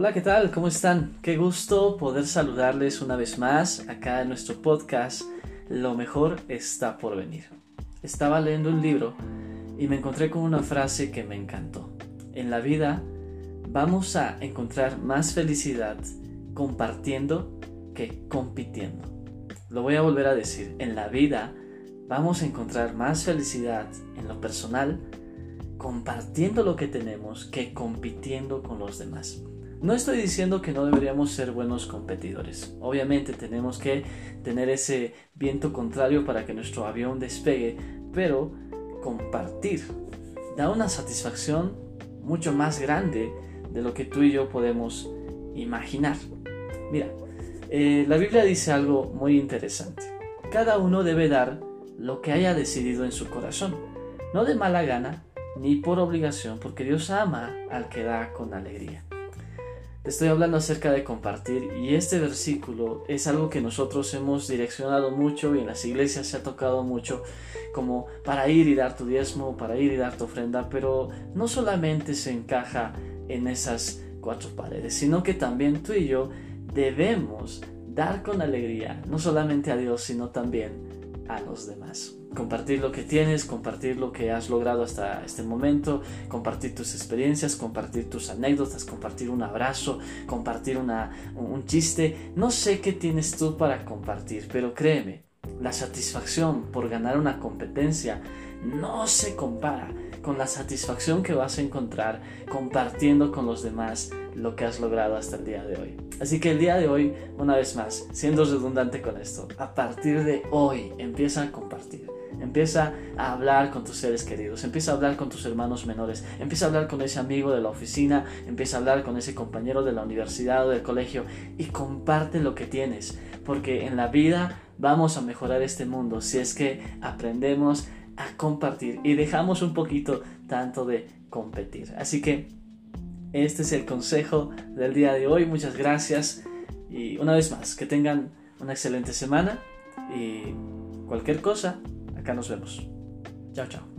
Hola, ¿qué tal? ¿Cómo están? Qué gusto poder saludarles una vez más acá en nuestro podcast Lo mejor está por venir. Estaba leyendo un libro y me encontré con una frase que me encantó. En la vida vamos a encontrar más felicidad compartiendo que compitiendo. Lo voy a volver a decir. En la vida vamos a encontrar más felicidad en lo personal compartiendo lo que tenemos que compitiendo con los demás. No estoy diciendo que no deberíamos ser buenos competidores. Obviamente tenemos que tener ese viento contrario para que nuestro avión despegue, pero compartir da una satisfacción mucho más grande de lo que tú y yo podemos imaginar. Mira, eh, la Biblia dice algo muy interesante. Cada uno debe dar lo que haya decidido en su corazón, no de mala gana ni por obligación, porque Dios ama al que da con alegría. Estoy hablando acerca de compartir y este versículo es algo que nosotros hemos direccionado mucho y en las iglesias se ha tocado mucho como para ir y dar tu diezmo, para ir y dar tu ofrenda, pero no solamente se encaja en esas cuatro paredes, sino que también tú y yo debemos dar con alegría, no solamente a Dios, sino también a los demás compartir lo que tienes, compartir lo que has logrado hasta este momento, compartir tus experiencias, compartir tus anécdotas, compartir un abrazo, compartir una, un chiste. No sé qué tienes tú para compartir, pero créeme, la satisfacción por ganar una competencia no se compara con la satisfacción que vas a encontrar compartiendo con los demás lo que has logrado hasta el día de hoy. Así que el día de hoy, una vez más, siendo redundante con esto, a partir de hoy empieza a compartir. Empieza a hablar con tus seres queridos, empieza a hablar con tus hermanos menores, empieza a hablar con ese amigo de la oficina, empieza a hablar con ese compañero de la universidad o del colegio y comparte lo que tienes, porque en la vida vamos a mejorar este mundo si es que aprendemos a compartir y dejamos un poquito tanto de competir. Así que este es el consejo del día de hoy. Muchas gracias y una vez más, que tengan una excelente semana y cualquier cosa, acá nos vemos. Chao, chao.